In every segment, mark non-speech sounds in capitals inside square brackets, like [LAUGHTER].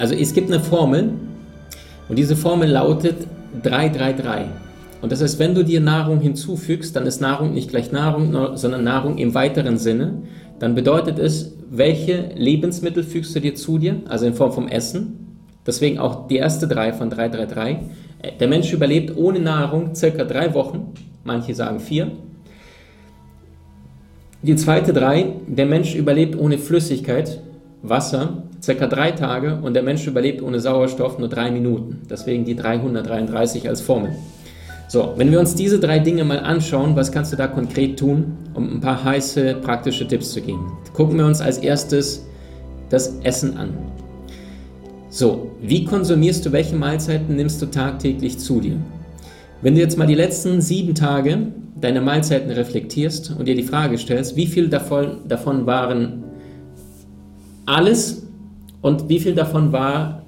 Also es gibt eine Formel und diese Formel lautet 333. Und das heißt, wenn du dir Nahrung hinzufügst, dann ist Nahrung nicht gleich Nahrung, sondern Nahrung im weiteren Sinne. Dann bedeutet es, welche Lebensmittel fügst du dir zu dir, also in Form vom Essen. Deswegen auch die erste drei von 333. Der Mensch überlebt ohne Nahrung circa drei Wochen, manche sagen vier. Die zweite drei, der Mensch überlebt ohne Flüssigkeit, Wasser, circa drei Tage und der Mensch überlebt ohne Sauerstoff nur drei Minuten. Deswegen die 333 als Formel. So, wenn wir uns diese drei Dinge mal anschauen, was kannst du da konkret tun, um ein paar heiße praktische Tipps zu geben? Gucken wir uns als erstes das Essen an. So, wie konsumierst du, welche Mahlzeiten nimmst du tagtäglich zu dir? Wenn du jetzt mal die letzten sieben Tage deine Mahlzeiten reflektierst und dir die Frage stellst, wie viel davon, davon waren alles und wie viel davon war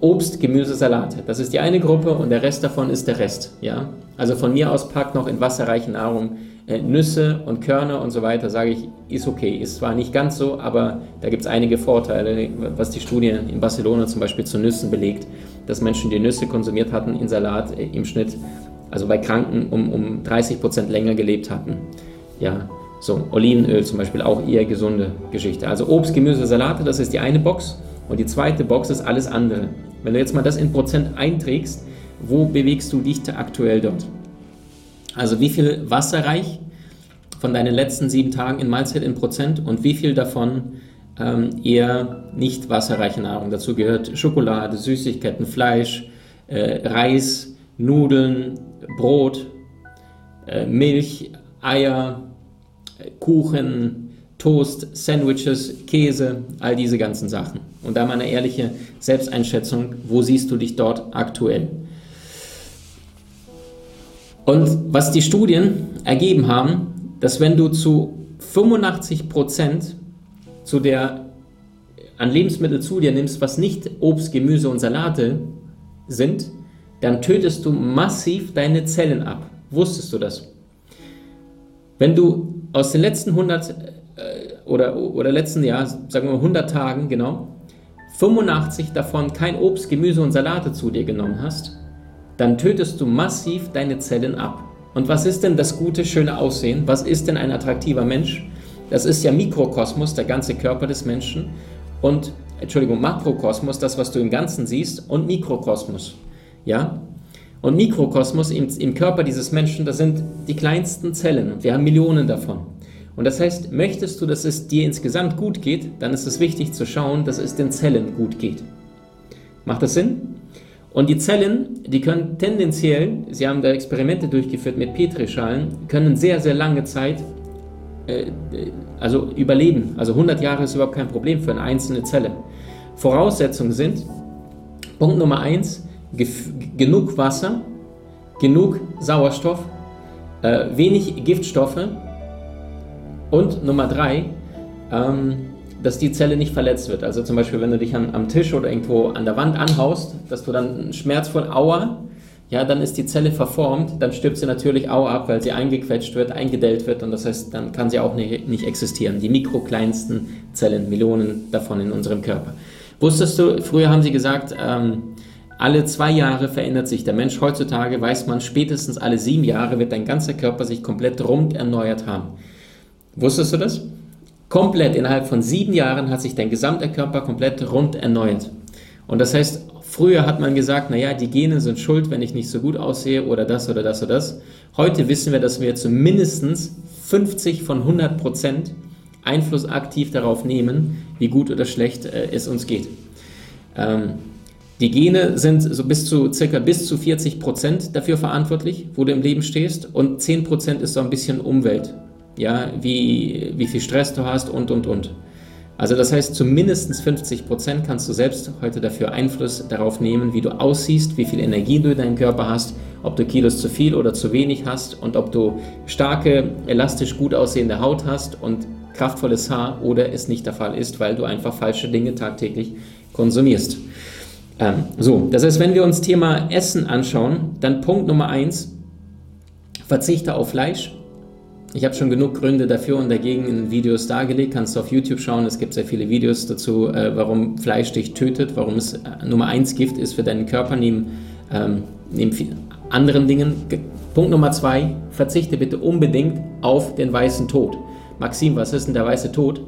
Obst, Gemüse, Salate. Das ist die eine Gruppe und der Rest davon ist der Rest. Ja? Also von mir aus packt noch in wasserreiche Nahrung äh, Nüsse und Körner und so weiter, sage ich, ist okay. Ist zwar nicht ganz so, aber da gibt es einige Vorteile, was die Studie in Barcelona zum Beispiel zu Nüssen belegt, dass Menschen, die Nüsse konsumiert hatten in Salat äh, im Schnitt, also bei Kranken um, um 30 Prozent länger gelebt hatten. Ja, so, Olivenöl zum Beispiel auch eher gesunde Geschichte. Also Obst, Gemüse, Salate, das ist die eine Box. Und die zweite Box ist alles andere. Wenn du jetzt mal das in Prozent einträgst, wo bewegst du dich aktuell dort? Also wie viel wasserreich von deinen letzten sieben Tagen in Mahlzeit in Prozent und wie viel davon ähm, eher nicht wasserreiche Nahrung? Dazu gehört Schokolade, Süßigkeiten, Fleisch, äh, Reis, Nudeln, Brot, äh, Milch, Eier, Kuchen, Toast, Sandwiches, Käse, all diese ganzen Sachen. Und da mal eine ehrliche Selbsteinschätzung, wo siehst du dich dort aktuell? Und was die Studien ergeben haben, dass wenn du zu 85 Prozent zu der an Lebensmittel zu dir nimmst, was nicht Obst, Gemüse und Salate sind, dann tötest du massiv deine Zellen ab. Wusstest du das? Wenn du aus den letzten 100 äh, oder, oder letzten Jahr, sagen wir mal 100 Tagen, genau, 85 davon kein Obst, Gemüse und Salate zu dir genommen hast, dann tötest du massiv deine Zellen ab. Und was ist denn das gute, schöne Aussehen? Was ist denn ein attraktiver Mensch? Das ist ja Mikrokosmos, der ganze Körper des Menschen. Und, Entschuldigung, Makrokosmos, das, was du im Ganzen siehst, und Mikrokosmos. Ja? Und Mikrokosmos im, im Körper dieses Menschen, das sind die kleinsten Zellen und wir haben Millionen davon. Und das heißt, möchtest du, dass es dir insgesamt gut geht, dann ist es wichtig zu schauen, dass es den Zellen gut geht. Macht das Sinn? Und die Zellen, die können tendenziell, sie haben da Experimente durchgeführt mit Petrischalen, können sehr, sehr lange Zeit äh, also überleben. Also 100 Jahre ist überhaupt kein Problem für eine einzelne Zelle. Voraussetzungen sind, Punkt Nummer 1, genug Wasser, genug Sauerstoff, äh, wenig Giftstoffe und Nummer drei, ähm, dass die Zelle nicht verletzt wird. Also zum Beispiel, wenn du dich an, am Tisch oder irgendwo an der Wand anhaust, dass du dann schmerzvoll Aua, ja, dann ist die Zelle verformt, dann stirbt sie natürlich Aua ab, weil sie eingequetscht wird, eingedellt wird und das heißt, dann kann sie auch nicht, nicht existieren. Die mikrokleinsten Zellen, Millionen davon in unserem Körper. Wusstest du, früher haben sie gesagt, ähm, alle zwei Jahre verändert sich der Mensch. Heutzutage weiß man, spätestens alle sieben Jahre wird dein ganzer Körper sich komplett rund erneuert haben. Wusstest du das? Komplett innerhalb von sieben Jahren hat sich dein gesamter Körper komplett rund erneuert. Und das heißt, früher hat man gesagt, naja, die Gene sind schuld, wenn ich nicht so gut aussehe oder das oder das oder das. Heute wissen wir, dass wir zumindest 50 von 100 Prozent Einfluss aktiv darauf nehmen, wie gut oder schlecht äh, es uns geht. Ähm, die Gene sind so bis zu circa bis zu 40 Prozent dafür verantwortlich, wo du im Leben stehst, und 10 Prozent ist so ein bisschen Umwelt. Ja, wie, wie viel Stress du hast und und und. Also das heißt, zu mindestens 50 Prozent kannst du selbst heute dafür Einfluss darauf nehmen, wie du aussiehst, wie viel Energie du in deinem Körper hast, ob du Kilos zu viel oder zu wenig hast und ob du starke, elastisch gut aussehende Haut hast und kraftvolles Haar oder es nicht der Fall ist, weil du einfach falsche Dinge tagtäglich konsumierst. Ähm, so, das heißt, wenn wir uns Thema Essen anschauen, dann Punkt Nummer eins, verzichte auf Fleisch. Ich habe schon genug Gründe dafür und dagegen in Videos dargelegt. Kannst du auf YouTube schauen. Es gibt sehr viele Videos dazu, äh, warum Fleisch dich tötet, warum es äh, Nummer eins Gift ist für deinen Körper neben, ähm, neben anderen Dingen. Punkt Nummer zwei, verzichte bitte unbedingt auf den weißen Tod. Maxim, was ist denn der weiße Tod?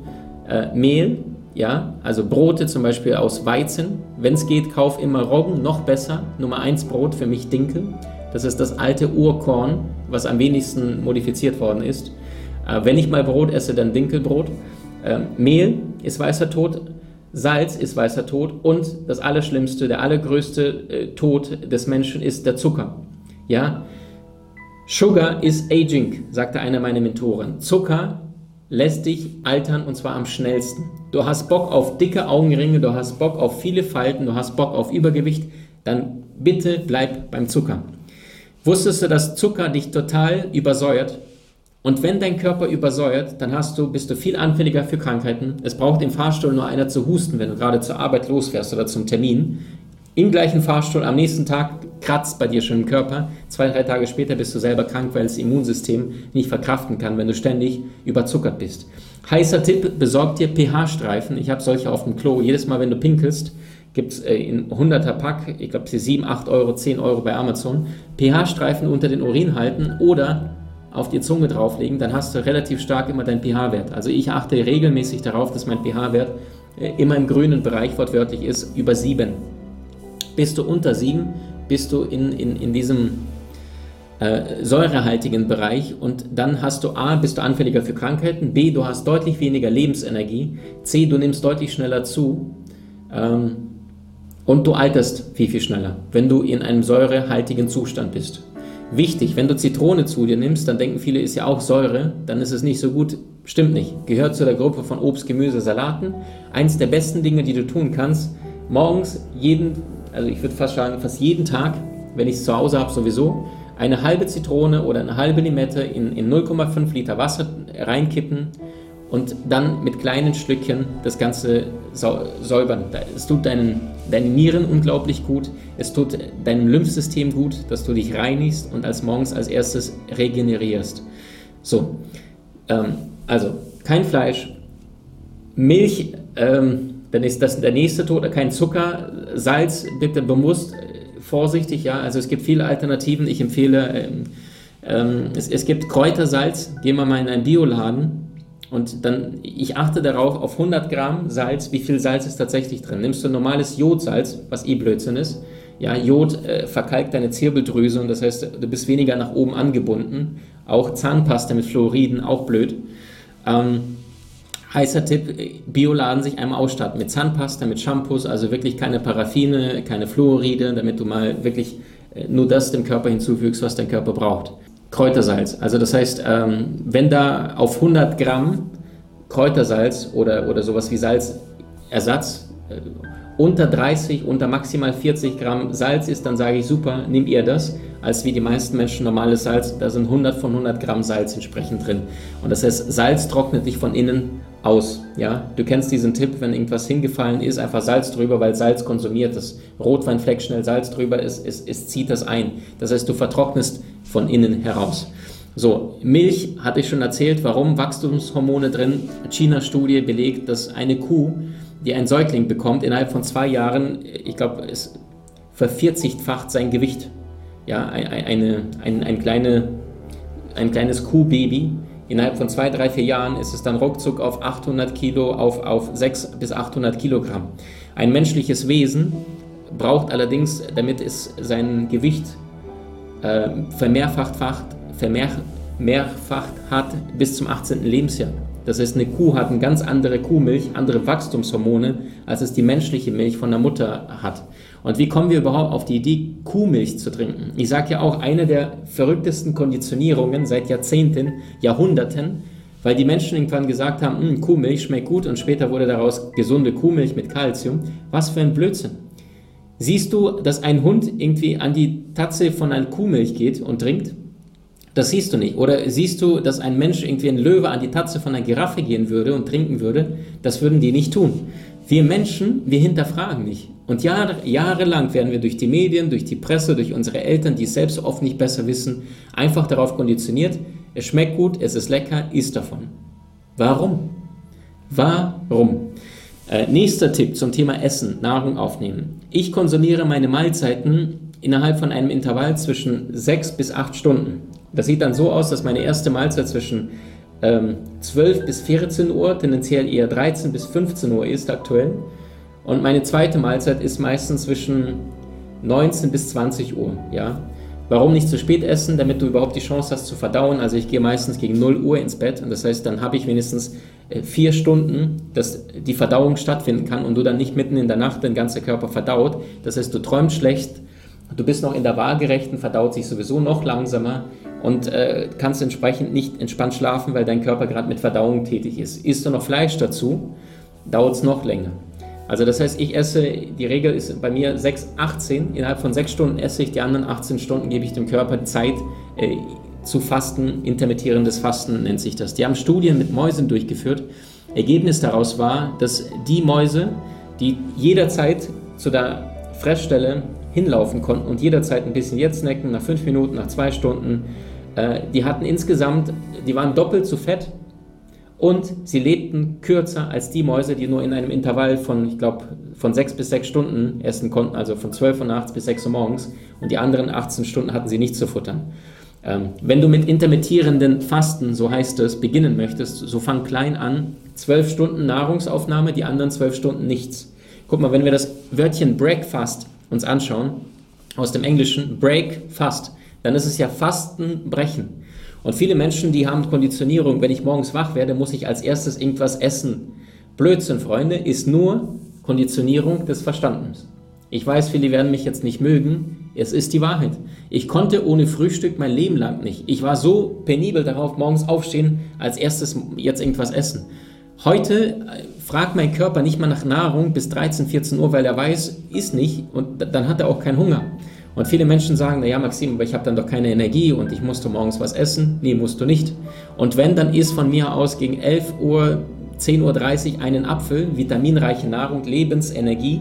Äh, Mehl, ja, also Brote zum Beispiel aus Weizen. Wenn es geht, kauf immer Roggen, noch besser. Nummer eins Brot für mich Dinkel. Das ist das alte Urkorn, was am wenigsten modifiziert worden ist. Äh, wenn ich mal Brot esse, dann Dinkelbrot. Äh, Mehl ist weißer Tod. Salz ist weißer Tod und das Allerschlimmste, der allergrößte äh, Tod des Menschen ist der Zucker. Ja, Sugar is aging, sagte einer meiner Mentoren. Zucker lässt dich altern und zwar am schnellsten. Du hast Bock auf dicke Augenringe, du hast Bock auf viele Falten, du hast Bock auf Übergewicht, dann bitte bleib beim Zucker. Wusstest du, dass Zucker dich total übersäuert? Und wenn dein Körper übersäuert, dann hast du, bist du viel anfälliger für Krankheiten. Es braucht im Fahrstuhl nur einer zu husten, wenn du gerade zur Arbeit losfährst oder zum Termin. Im gleichen Fahrstuhl am nächsten Tag kratzt bei dir schon im Körper. Zwei, drei Tage später bist du selber krank, weil das Immunsystem nicht verkraften kann, wenn du ständig überzuckert bist. Heißer Tipp, besorg dir pH-Streifen. Ich habe solche auf dem Klo. Jedes Mal, wenn du pinkelst, gibt es äh, in 100er Pack, ich glaube, 7, 8 Euro, 10 Euro bei Amazon, pH-Streifen unter den Urin halten oder auf die Zunge drauflegen, dann hast du relativ stark immer deinen pH-Wert. Also ich achte regelmäßig darauf, dass mein pH-Wert äh, immer im grünen Bereich wortwörtlich ist, über 7. Bist du unter 7, bist du in, in, in diesem äh, säurehaltigen Bereich und dann hast du A, bist du anfälliger für Krankheiten, B, du hast deutlich weniger Lebensenergie, C, du nimmst deutlich schneller zu ähm, und du alterst viel, viel schneller, wenn du in einem säurehaltigen Zustand bist. Wichtig, wenn du Zitrone zu dir nimmst, dann denken viele, ist ja auch Säure, dann ist es nicht so gut. Stimmt nicht. Gehört zu der Gruppe von Obst, Gemüse, Salaten. Eins der besten Dinge, die du tun kannst, morgens jeden also ich würde fast sagen, fast jeden Tag, wenn ich es zu Hause habe, sowieso, eine halbe Zitrone oder eine halbe Limette in, in 0,5 Liter Wasser reinkippen und dann mit kleinen Schlückchen das Ganze säubern. Es tut deinen, deinen Nieren unglaublich gut, es tut deinem Lymphsystem gut, dass du dich reinigst und als morgens als erstes regenerierst. So, ähm, also kein Fleisch, Milch, ähm, dann ist das der nächste Tod, kein Zucker, Salz, bitte bewusst äh, vorsichtig, ja. Also es gibt viele Alternativen. Ich empfehle, ähm, ähm, es, es gibt Kräutersalz. Gehen wir mal in einen Bioladen und dann, ich achte darauf, auf 100 Gramm Salz, wie viel Salz ist tatsächlich drin. Nimmst du normales Jodsalz, was eh Blödsinn ist. Ja, Jod äh, verkalkt deine Zirbeldrüse und das heißt, du bist weniger nach oben angebunden. Auch Zahnpasta mit Fluoriden, auch blöd. Ähm, Heißer Tipp, Bioladen sich einmal ausstatten mit Zahnpasta, mit Shampoos, also wirklich keine Paraffine, keine Fluoride, damit du mal wirklich äh, nur das dem Körper hinzufügst, was dein Körper braucht. Kräutersalz, also das heißt, ähm, wenn da auf 100 Gramm Kräutersalz oder, oder sowas wie Salzersatz äh, unter 30, unter maximal 40 Gramm Salz ist, dann sage ich super, nimm ihr das, als wie die meisten Menschen normales Salz, da sind 100 von 100 Gramm Salz entsprechend drin. Und das heißt, Salz trocknet dich von innen aus. Ja? Du kennst diesen Tipp, wenn irgendwas hingefallen ist, einfach Salz drüber, weil Salz konsumiert das Rotweinfleck schnell Salz drüber, es, es, es zieht das ein. Das heißt, du vertrocknest von innen heraus. So, Milch hatte ich schon erzählt, warum Wachstumshormone drin. China-Studie belegt, dass eine Kuh, die einen Säugling bekommt, innerhalb von zwei Jahren, ich glaube, es vervierzigfacht sein Gewicht. Ja, eine, ein, ein, kleine, ein kleines Kuhbaby Innerhalb von zwei, drei, vier Jahren ist es dann ruckzuck auf 800 Kilo, auf, auf 600 bis 800 Kilogramm. Ein menschliches Wesen braucht allerdings, damit es sein Gewicht äh, vermehrfacht, vermehrfacht hat, bis zum 18. Lebensjahr. Das heißt, eine Kuh hat eine ganz andere Kuhmilch, andere Wachstumshormone, als es die menschliche Milch von der Mutter hat. Und wie kommen wir überhaupt auf die Idee, Kuhmilch zu trinken? Ich sage ja auch, eine der verrücktesten Konditionierungen seit Jahrzehnten, Jahrhunderten weil die Menschen irgendwann gesagt haben, hm, Kuhmilch schmeckt gut und später wurde daraus gesunde Kuhmilch mit Kalzium. Was für ein Blödsinn. Siehst du, dass ein Hund irgendwie an die Tatze von einer Kuhmilch geht und trinkt? Das siehst du nicht. Oder siehst du, dass ein Mensch irgendwie ein Löwe an die Tatze von einer Giraffe gehen würde und trinken würde? Das würden die nicht tun. Wir Menschen, wir hinterfragen nicht. Und Jahre, jahrelang werden wir durch die Medien, durch die Presse, durch unsere Eltern, die es selbst oft nicht besser wissen, einfach darauf konditioniert, es schmeckt gut, es ist lecker, isst davon. Warum? Warum? Äh, nächster Tipp zum Thema Essen, Nahrung aufnehmen. Ich konsumiere meine Mahlzeiten innerhalb von einem Intervall zwischen 6 bis 8 Stunden. Das sieht dann so aus, dass meine erste Mahlzeit zwischen ähm, 12 bis 14 Uhr, tendenziell eher 13 bis 15 Uhr ist aktuell. Und meine zweite Mahlzeit ist meistens zwischen 19 bis 20 Uhr. Ja? Warum nicht zu spät essen, damit du überhaupt die Chance hast zu verdauen? Also ich gehe meistens gegen 0 Uhr ins Bett und das heißt, dann habe ich wenigstens äh, vier Stunden, dass die Verdauung stattfinden kann und du dann nicht mitten in der Nacht dein ganzer Körper verdaut. Das heißt, du träumst schlecht, du bist noch in der Waagerechten, verdaut sich sowieso noch langsamer und äh, kannst entsprechend nicht entspannt schlafen, weil dein Körper gerade mit Verdauung tätig ist. Isst du noch Fleisch dazu, dauert es noch länger. Also das heißt, ich esse, die Regel ist bei mir 6, 18, innerhalb von 6 Stunden esse ich, die anderen 18 Stunden gebe ich dem Körper Zeit äh, zu fasten, intermittierendes Fasten nennt sich das. Die haben Studien mit Mäusen durchgeführt. Ergebnis daraus war, dass die Mäuse, die jederzeit zu der Fressstelle hinlaufen konnten und jederzeit ein bisschen jetzt snacken, nach 5 Minuten, nach 2 Stunden, äh, die hatten insgesamt, die waren doppelt so fett und sie lebten kürzer als die Mäuse, die nur in einem Intervall von, ich glaube, von sechs bis sechs Stunden essen konnten, also von 12 Uhr nachts bis 6 Uhr morgens. Und die anderen 18 Stunden hatten sie nicht zu futtern. Ähm, wenn du mit intermittierenden Fasten, so heißt es, beginnen möchtest, so fang klein an. 12 Stunden Nahrungsaufnahme, die anderen 12 Stunden nichts. Guck mal, wenn wir das Wörtchen Breakfast uns anschauen, aus dem Englischen Break, Fast, dann ist es ja Fasten, Brechen. Und viele Menschen, die haben Konditionierung, wenn ich morgens wach werde, muss ich als erstes irgendwas essen. Blödsinn, Freunde, ist nur Konditionierung des Verstandes. Ich weiß, viele werden mich jetzt nicht mögen. Es ist die Wahrheit. Ich konnte ohne Frühstück mein Leben lang nicht. Ich war so penibel darauf, morgens aufstehen, als erstes jetzt irgendwas essen. Heute äh, fragt mein Körper nicht mal nach Nahrung bis 13, 14 Uhr, weil er weiß, ist nicht und dann hat er auch keinen Hunger. Und viele Menschen sagen, naja Maxim, aber ich habe dann doch keine Energie und ich musste morgens was essen. Nee, musst du nicht. Und wenn, dann isst von mir aus gegen 11 Uhr, 10.30 Uhr einen Apfel, vitaminreiche Nahrung, Lebensenergie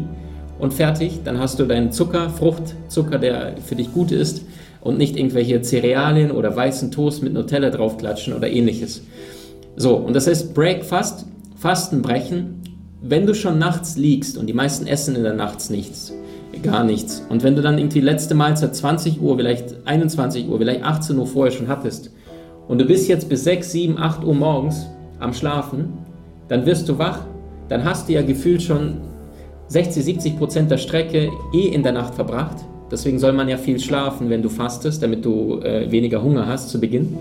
und fertig. Dann hast du deinen Zucker, Fruchtzucker, der für dich gut ist und nicht irgendwelche Cerealien oder weißen Toast mit Nutella draufklatschen oder ähnliches. So, und das heißt Breakfast, Fastenbrechen, wenn du schon nachts liegst und die meisten essen in der Nachts nichts, gar nichts. Und wenn du dann irgendwie letzte Mahlzeit 20 Uhr, vielleicht 21 Uhr, vielleicht 18 Uhr vorher schon hattest und du bist jetzt bis 6, 7, 8 Uhr morgens am Schlafen, dann wirst du wach, dann hast du ja gefühlt schon 60, 70 Prozent der Strecke eh in der Nacht verbracht. Deswegen soll man ja viel schlafen, wenn du fastest, damit du äh, weniger Hunger hast zu Beginn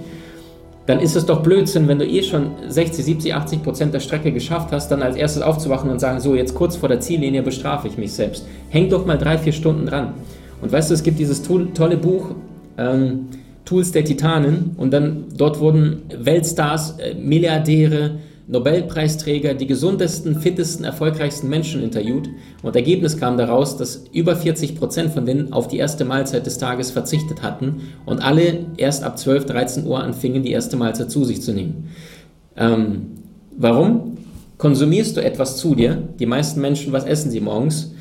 dann ist es doch Blödsinn, wenn du eh schon 60, 70, 80 Prozent der Strecke geschafft hast, dann als erstes aufzuwachen und sagen, so jetzt kurz vor der Ziellinie bestrafe ich mich selbst. Häng doch mal drei, vier Stunden dran. Und weißt du, es gibt dieses tolle Buch, ähm, Tools der Titanen, und dann dort wurden Weltstars, äh, Milliardäre, Nobelpreisträger, die gesundesten, fittesten, erfolgreichsten Menschen interviewt. Und Ergebnis kam daraus, dass über 40 Prozent von denen auf die erste Mahlzeit des Tages verzichtet hatten und alle erst ab 12, 13 Uhr anfingen, die erste Mahlzeit zu sich zu nehmen. Ähm, warum? Konsumierst du etwas zu dir? Die meisten Menschen, was essen sie morgens?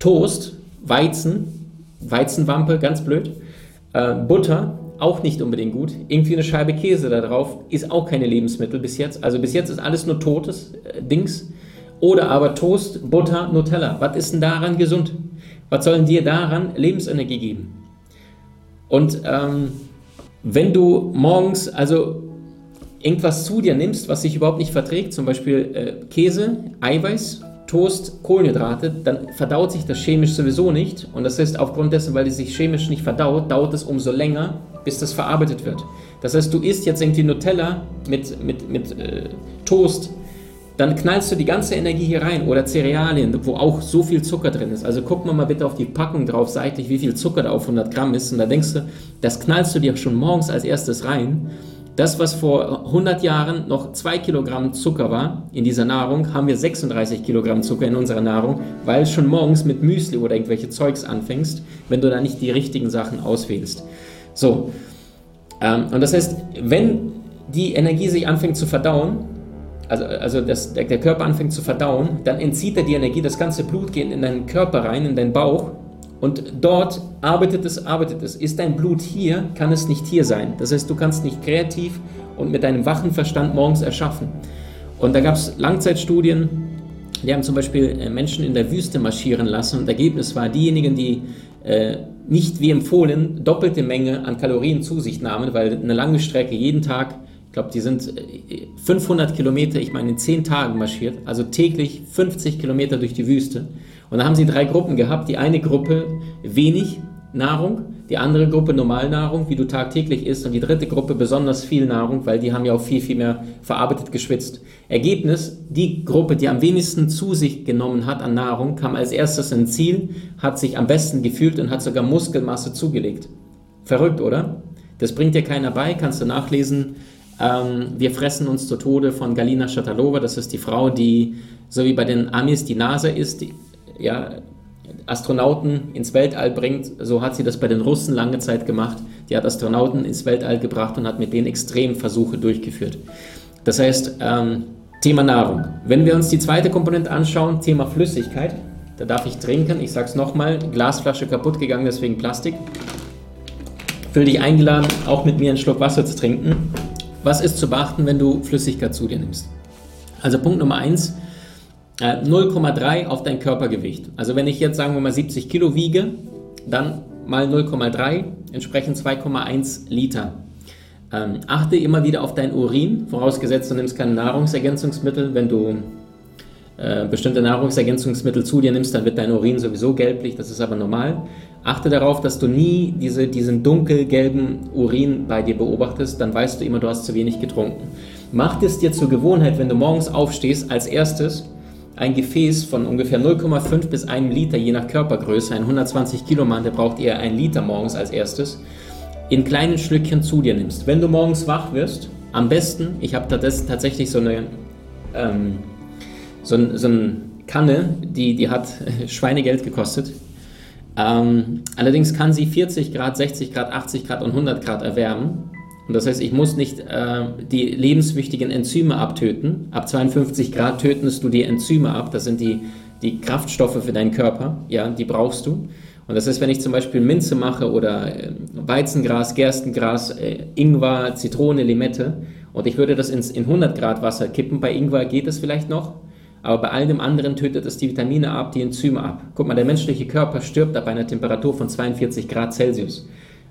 Toast, Weizen, Weizenwampe, ganz blöd, äh, Butter, auch nicht unbedingt gut. Irgendwie eine Scheibe Käse da drauf ist auch keine Lebensmittel bis jetzt. Also bis jetzt ist alles nur totes äh, Dings. Oder aber Toast, Butter, Nutella. Was ist denn daran gesund? Was sollen dir daran Lebensenergie geben? Und ähm, wenn du morgens also irgendwas zu dir nimmst, was sich überhaupt nicht verträgt, zum Beispiel äh, Käse, Eiweiß, Toast, Kohlenhydrate, dann verdaut sich das chemisch sowieso nicht. Und das heißt, aufgrund dessen, weil es sich chemisch nicht verdaut, dauert es umso länger, bis das verarbeitet wird. Das heißt, du isst jetzt irgendwie Nutella mit, mit, mit äh, Toast, dann knallst du die ganze Energie hier rein oder Cerealien, wo auch so viel Zucker drin ist. Also guck mal bitte auf die Packung drauf seitlich, wie viel Zucker da auf 100 Gramm ist. Und da denkst du, das knallst du dir schon morgens als erstes rein. Das, was vor 100 Jahren noch 2 Kilogramm Zucker war in dieser Nahrung, haben wir 36 Kilogramm Zucker in unserer Nahrung, weil schon morgens mit Müsli oder irgendwelche Zeugs anfängst, wenn du da nicht die richtigen Sachen auswählst. So, ähm, und das heißt, wenn die Energie sich anfängt zu verdauen, also, also das, der, der Körper anfängt zu verdauen, dann entzieht er die Energie, das ganze Blut geht in deinen Körper rein, in deinen Bauch und dort arbeitet es, arbeitet es. Ist dein Blut hier, kann es nicht hier sein. Das heißt, du kannst nicht kreativ und mit deinem wachen Verstand morgens erschaffen. Und da gab es Langzeitstudien, die haben zum Beispiel äh, Menschen in der Wüste marschieren lassen und Ergebnis war, diejenigen, die äh, nicht wie empfohlen doppelte Menge an Kalorien zu sich nahmen, weil eine lange Strecke jeden Tag, ich glaube, die sind 500 äh, Kilometer, ich meine in 10 Tagen marschiert, also täglich 50 Kilometer durch die Wüste. Und da haben sie drei Gruppen gehabt. Die eine Gruppe wenig Nahrung, die andere Gruppe Normalnahrung, wie du tagtäglich isst, und die dritte Gruppe besonders viel Nahrung, weil die haben ja auch viel, viel mehr verarbeitet geschwitzt. Ergebnis, die Gruppe, die am wenigsten zu sich genommen hat an Nahrung, kam als erstes ins Ziel, hat sich am besten gefühlt und hat sogar Muskelmasse zugelegt. Verrückt, oder? Das bringt dir keiner bei, kannst du nachlesen. Ähm, wir fressen uns zu Tode von Galina Shatalova, das ist die Frau, die, so wie bei den Amis die NASA ist, die, ja, Astronauten ins Weltall bringt. So hat sie das bei den Russen lange Zeit gemacht. Die hat Astronauten ins Weltall gebracht und hat mit denen Extremversuche durchgeführt. Das heißt, ähm, Thema Nahrung. Wenn wir uns die zweite Komponente anschauen, Thema Flüssigkeit, da darf ich trinken. Ich sage es nochmal, Glasflasche kaputt gegangen, deswegen Plastik. Fühl dich eingeladen, auch mit mir einen Schluck Wasser zu trinken. Was ist zu beachten, wenn du Flüssigkeit zu dir nimmst? Also Punkt Nummer eins, 0,3 äh, auf dein Körpergewicht. Also wenn ich jetzt sagen wir mal 70 Kilo wiege, dann mal 0,3, entsprechend 2,1 Liter. Ähm, achte immer wieder auf dein Urin, vorausgesetzt du nimmst keine Nahrungsergänzungsmittel. Wenn du äh, bestimmte Nahrungsergänzungsmittel zu dir nimmst, dann wird dein Urin sowieso gelblich, das ist aber normal. Achte darauf, dass du nie diese, diesen dunkelgelben Urin bei dir beobachtest, dann weißt du immer, du hast zu wenig getrunken. Mach es dir zur Gewohnheit, wenn du morgens aufstehst, als erstes ein Gefäß von ungefähr 0,5 bis 1 Liter, je nach Körpergröße, ein 120 Kilo Mann, der braucht eher ein Liter morgens als erstes, in kleinen Schlückchen zu dir nimmst. Wenn du morgens wach wirst, am besten, ich habe tatsächlich so eine, ähm, so, so eine Kanne, die, die hat [LAUGHS] Schweinegeld gekostet. Ähm, allerdings kann sie 40 Grad, 60 Grad, 80 Grad und 100 Grad erwärmen. Und das heißt, ich muss nicht äh, die lebenswichtigen Enzyme abtöten. Ab 52 Grad tötest du die Enzyme ab. Das sind die, die Kraftstoffe für deinen Körper. Ja, die brauchst du. Und das heißt, wenn ich zum Beispiel Minze mache oder äh, Weizengras, Gerstengras, äh, Ingwer, Zitrone, Limette und ich würde das ins, in 100 Grad Wasser kippen, bei Ingwer geht es vielleicht noch, aber bei all dem anderen tötet es die Vitamine ab, die Enzyme ab. Guck mal, der menschliche Körper stirbt ab einer Temperatur von 42 Grad Celsius.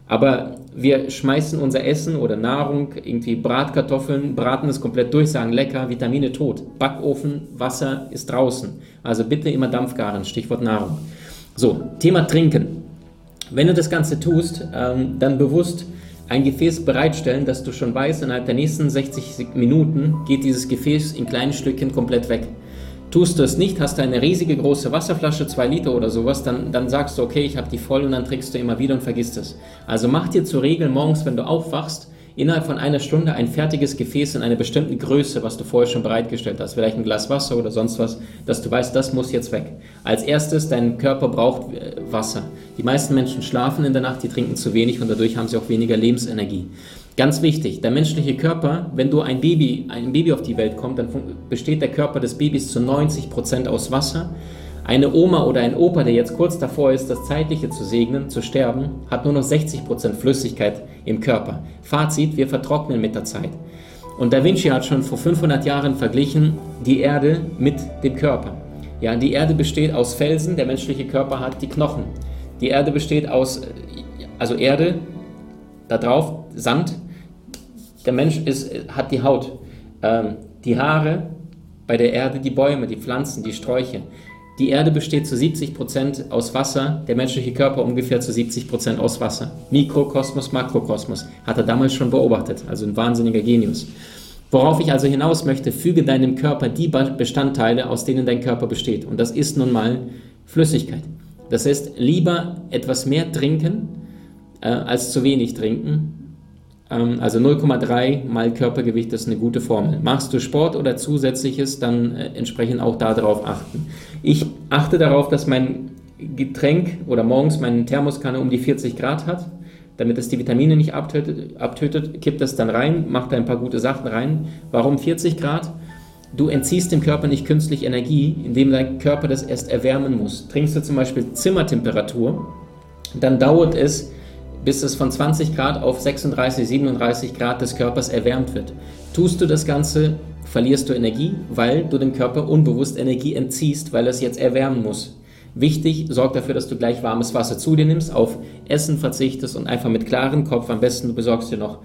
Aber wir schmeißen unser Essen oder Nahrung, irgendwie Bratkartoffeln, braten es komplett durch, sagen lecker, Vitamine tot. Backofen, Wasser ist draußen. Also bitte immer Dampfgaren, Stichwort Nahrung. So, Thema Trinken. Wenn du das Ganze tust, ähm, dann bewusst ein Gefäß bereitstellen, dass du schon weißt, innerhalb der nächsten 60 Minuten geht dieses Gefäß in kleinen Stückchen komplett weg. Tust du es nicht, hast du eine riesige große Wasserflasche, zwei Liter oder sowas, dann, dann sagst du, okay, ich habe die voll und dann trinkst du immer wieder und vergisst es. Also mach dir zur Regel morgens, wenn du aufwachst, innerhalb von einer Stunde ein fertiges Gefäß in einer bestimmten Größe, was du vorher schon bereitgestellt hast, vielleicht ein Glas Wasser oder sonst was, dass du weißt, das muss jetzt weg. Als erstes, dein Körper braucht äh, Wasser. Die meisten Menschen schlafen in der Nacht, die trinken zu wenig und dadurch haben sie auch weniger Lebensenergie. Ganz wichtig, der menschliche Körper, wenn du ein Baby, ein Baby auf die Welt kommt, dann besteht der Körper des Babys zu 90 Prozent aus Wasser. Eine Oma oder ein Opa, der jetzt kurz davor ist, das Zeitliche zu segnen, zu sterben, hat nur noch 60 Prozent Flüssigkeit im Körper. Fazit, wir vertrocknen mit der Zeit. Und Da Vinci hat schon vor 500 Jahren verglichen die Erde mit dem Körper. Ja, die Erde besteht aus Felsen, der menschliche Körper hat die Knochen. Die Erde besteht aus, also Erde, da drauf Sand, der Mensch ist, hat die Haut, ähm, die Haare, bei der Erde die Bäume, die Pflanzen, die Sträuche. Die Erde besteht zu 70 Prozent aus Wasser, der menschliche Körper ungefähr zu 70 Prozent aus Wasser. Mikrokosmos, Makrokosmos, hat er damals schon beobachtet, also ein wahnsinniger Genius. Worauf ich also hinaus möchte, füge deinem Körper die Bestandteile, aus denen dein Körper besteht. Und das ist nun mal Flüssigkeit. Das heißt, lieber etwas mehr trinken, äh, als zu wenig trinken. Ähm, also 0,3 mal Körpergewicht ist eine gute Formel. Machst du Sport oder zusätzliches, dann äh, entsprechend auch darauf achten. Ich achte darauf, dass mein Getränk oder morgens meine Thermoskanne um die 40 Grad hat, damit es die Vitamine nicht abtötet, abtötet kippt das dann rein, macht da ein paar gute Sachen rein. Warum 40 Grad? Du entziehst dem Körper nicht künstlich Energie, indem dein Körper das erst erwärmen muss. Trinkst du zum Beispiel Zimmertemperatur, dann dauert es, bis es von 20 Grad auf 36, 37 Grad des Körpers erwärmt wird. Tust du das Ganze, verlierst du Energie, weil du dem Körper unbewusst Energie entziehst, weil es jetzt erwärmen muss. Wichtig, sorg dafür, dass du gleich warmes Wasser zu dir nimmst, auf Essen verzichtest und einfach mit klarem Kopf, am besten du besorgst dir noch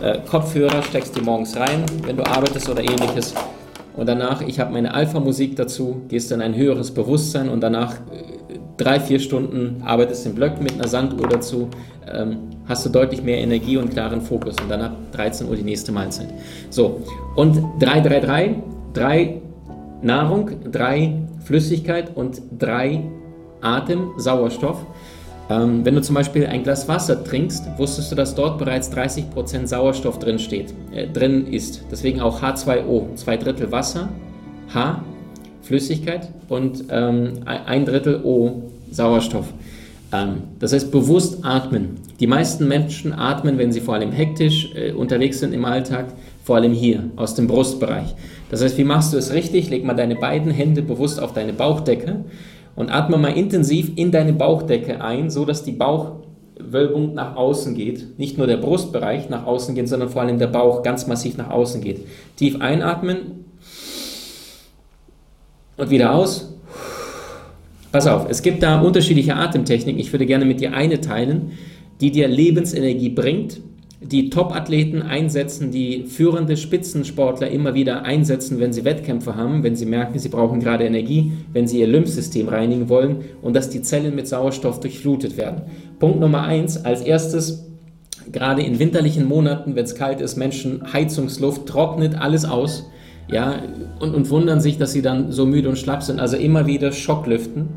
äh, Kopfhörer, steckst die morgens rein, wenn du arbeitest oder ähnliches. Und danach, ich habe meine Alpha-Musik dazu, gehst in ein höheres Bewusstsein und danach äh, drei, vier Stunden arbeitest im Blöck mit einer Sanduhr dazu, ähm, hast du deutlich mehr Energie und klaren Fokus und danach 13 Uhr die nächste Mahlzeit. So, und 3, 3, 3, 3 Nahrung, 3 Flüssigkeit und 3 Atem, Sauerstoff. Ähm, wenn du zum Beispiel ein Glas Wasser trinkst, wusstest du, dass dort bereits 30% Sauerstoff drin steht, äh, drin ist. Deswegen auch H2O, zwei Drittel Wasser, H, Flüssigkeit und ähm, ein Drittel O, Sauerstoff. Ähm, das heißt, bewusst atmen. Die meisten Menschen atmen, wenn sie vor allem hektisch äh, unterwegs sind im Alltag, vor allem hier, aus dem Brustbereich. Das heißt, wie machst du es richtig? Leg mal deine beiden Hände bewusst auf deine Bauchdecke und atme mal intensiv in deine Bauchdecke ein, so dass die Bauchwölbung nach außen geht. Nicht nur der Brustbereich nach außen geht, sondern vor allem der Bauch ganz massiv nach außen geht. Tief einatmen und wieder aus. Pass auf, es gibt da unterschiedliche Atemtechniken. Ich würde gerne mit dir eine teilen, die dir Lebensenergie bringt die Top-Athleten einsetzen, die führende Spitzensportler immer wieder einsetzen, wenn sie Wettkämpfe haben, wenn sie merken, sie brauchen gerade Energie, wenn sie ihr Lymphsystem reinigen wollen und dass die Zellen mit Sauerstoff durchflutet werden. Punkt Nummer eins, als erstes, gerade in winterlichen Monaten, wenn es kalt ist, Menschen, Heizungsluft, trocknet alles aus, ja, und, und wundern sich, dass sie dann so müde und schlapp sind. Also immer wieder Schocklüften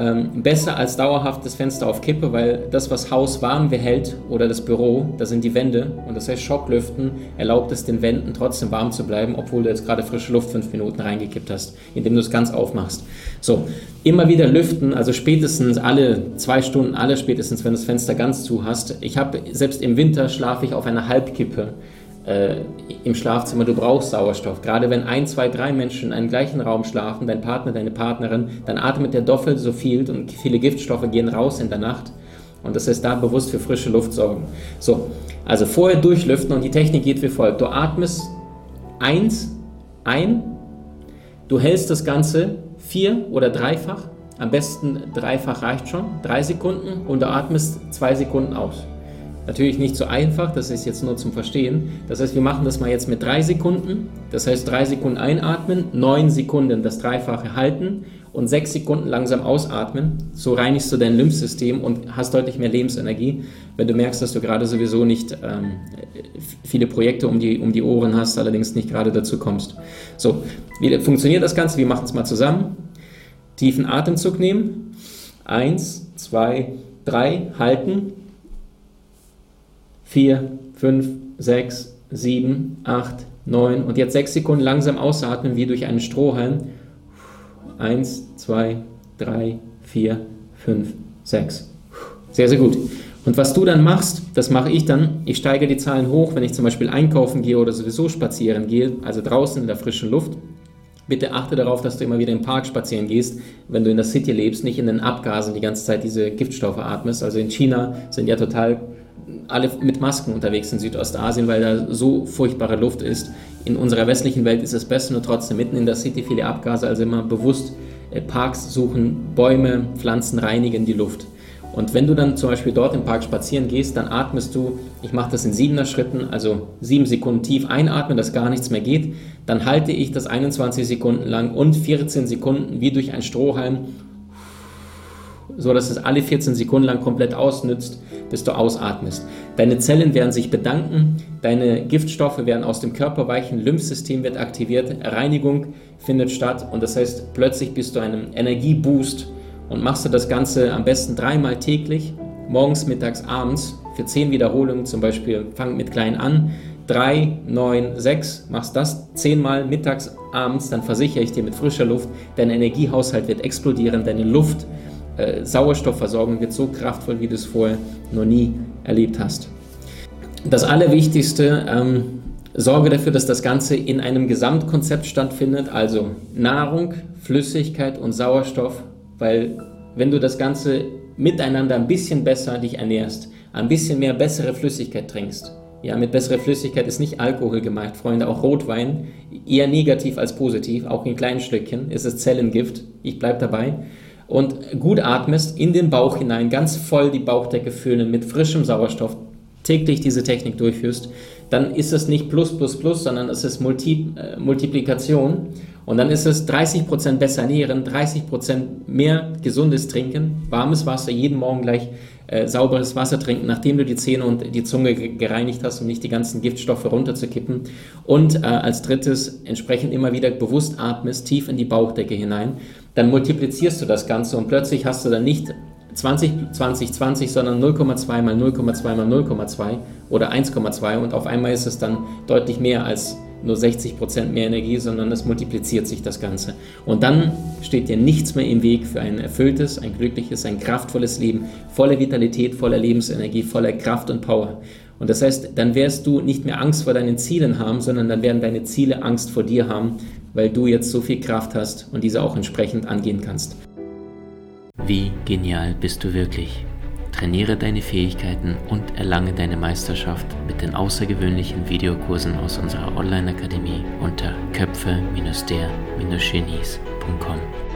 ähm, besser als dauerhaft das Fenster auf Kippe, weil das, was Haus warm behält oder das Büro, das sind die Wände und das heißt Schocklüften erlaubt es den Wänden trotzdem warm zu bleiben, obwohl du jetzt gerade frische Luft fünf Minuten reingekippt hast, indem du es ganz aufmachst. So, immer wieder lüften, also spätestens alle zwei Stunden, alle spätestens, wenn du das Fenster ganz zu hast. Ich habe, selbst im Winter schlafe ich auf einer Halbkippe äh, im Schlafzimmer, du brauchst Sauerstoff. Gerade wenn ein, zwei, drei Menschen in einem gleichen Raum schlafen, dein Partner, deine Partnerin, dann atmet der Doppel so viel und viele Giftstoffe gehen raus in der Nacht. Und das heißt, da bewusst für frische Luft sorgen. So, also vorher durchlüften und die Technik geht wie folgt. Du atmest eins ein, du hältst das Ganze vier oder dreifach, am besten dreifach reicht schon, drei Sekunden und du atmest zwei Sekunden aus. Natürlich nicht so einfach, das ist jetzt nur zum Verstehen. Das heißt, wir machen das mal jetzt mit drei Sekunden. Das heißt, drei Sekunden einatmen, neun Sekunden das Dreifache halten und sechs Sekunden langsam ausatmen. So reinigst du dein Lymphsystem und hast deutlich mehr Lebensenergie, wenn du merkst, dass du gerade sowieso nicht ähm, viele Projekte um die, um die Ohren hast, allerdings nicht gerade dazu kommst. So, wie funktioniert das Ganze? Wir machen es mal zusammen. Tiefen Atemzug nehmen. Eins, zwei, drei, halten 4, 5, 6, 7, 8, 9 und jetzt 6 Sekunden langsam ausatmen wie durch einen Strohhalm. 1, 2, 3, 4, 5, 6. Sehr, sehr gut. Und was du dann machst, das mache ich dann. Ich steige die Zahlen hoch, wenn ich zum Beispiel einkaufen gehe oder sowieso spazieren gehe, also draußen in der frischen Luft. Bitte achte darauf, dass du immer wieder im Park spazieren gehst, wenn du in der City lebst, nicht in den Abgasen die ganze Zeit diese Giftstoffe atmest. Also in China sind ja total alle mit Masken unterwegs in Südostasien, weil da so furchtbare Luft ist. In unserer westlichen Welt ist es besser, nur trotzdem mitten in der City viele Abgase, also immer bewusst äh, Parks suchen, Bäume, Pflanzen reinigen die Luft. Und wenn du dann zum Beispiel dort im Park spazieren gehst, dann atmest du, ich mache das in siebener Schritten, also sieben Sekunden tief einatmen, dass gar nichts mehr geht. Dann halte ich das 21 Sekunden lang und 14 Sekunden wie durch ein Strohhalm so dass es alle 14 Sekunden lang komplett ausnützt, bis du ausatmest. Deine Zellen werden sich bedanken, deine Giftstoffe werden aus dem Körper weichen, Lymphsystem wird aktiviert, Reinigung findet statt und das heißt, plötzlich bist du einem Energieboost und machst du das Ganze am besten dreimal täglich, morgens, mittags, abends, für 10 Wiederholungen zum Beispiel, fang mit klein an, 3, 9, 6, machst das 10 Mal mittags, abends, dann versichere ich dir mit frischer Luft, dein Energiehaushalt wird explodieren, deine Luft, äh, Sauerstoffversorgung wird so kraftvoll, wie du es vorher noch nie erlebt hast. Das Allerwichtigste, ähm, sorge dafür, dass das Ganze in einem Gesamtkonzept stattfindet, also Nahrung, Flüssigkeit und Sauerstoff, weil wenn du das Ganze miteinander ein bisschen besser dich ernährst, ein bisschen mehr bessere Flüssigkeit trinkst, ja, mit besserer Flüssigkeit ist nicht Alkohol gemeint, Freunde, auch Rotwein, eher negativ als positiv, auch in kleinen Stückchen ist es Zellengift, ich bleibe dabei. Und gut atmest, in den Bauch hinein, ganz voll die Bauchdecke füllen mit frischem Sauerstoff, täglich diese Technik durchführst, dann ist es nicht plus plus plus, sondern es ist Multi, äh, Multiplikation. Und dann ist es 30% besser ernähren, 30% mehr gesundes Trinken, warmes Wasser, jeden Morgen gleich äh, sauberes Wasser trinken, nachdem du die Zähne und die Zunge gereinigt hast, um nicht die ganzen Giftstoffe runterzukippen. Und äh, als drittes entsprechend immer wieder bewusst atmest, tief in die Bauchdecke hinein. Dann multiplizierst du das Ganze und plötzlich hast du dann nicht 20, 20, 20, sondern 0,2 mal 0,2 mal 0,2 oder 1,2 und auf einmal ist es dann deutlich mehr als nur 60 Prozent mehr Energie, sondern es multipliziert sich das Ganze. Und dann steht dir nichts mehr im Weg für ein erfülltes, ein glückliches, ein kraftvolles Leben, voller Vitalität, voller Lebensenergie, voller Kraft und Power. Und das heißt, dann wirst du nicht mehr Angst vor deinen Zielen haben, sondern dann werden deine Ziele Angst vor dir haben, weil du jetzt so viel Kraft hast und diese auch entsprechend angehen kannst. Wie genial bist du wirklich? Trainiere deine Fähigkeiten und erlange deine Meisterschaft mit den außergewöhnlichen Videokursen aus unserer Online-Akademie unter köpfe-der-genies.com.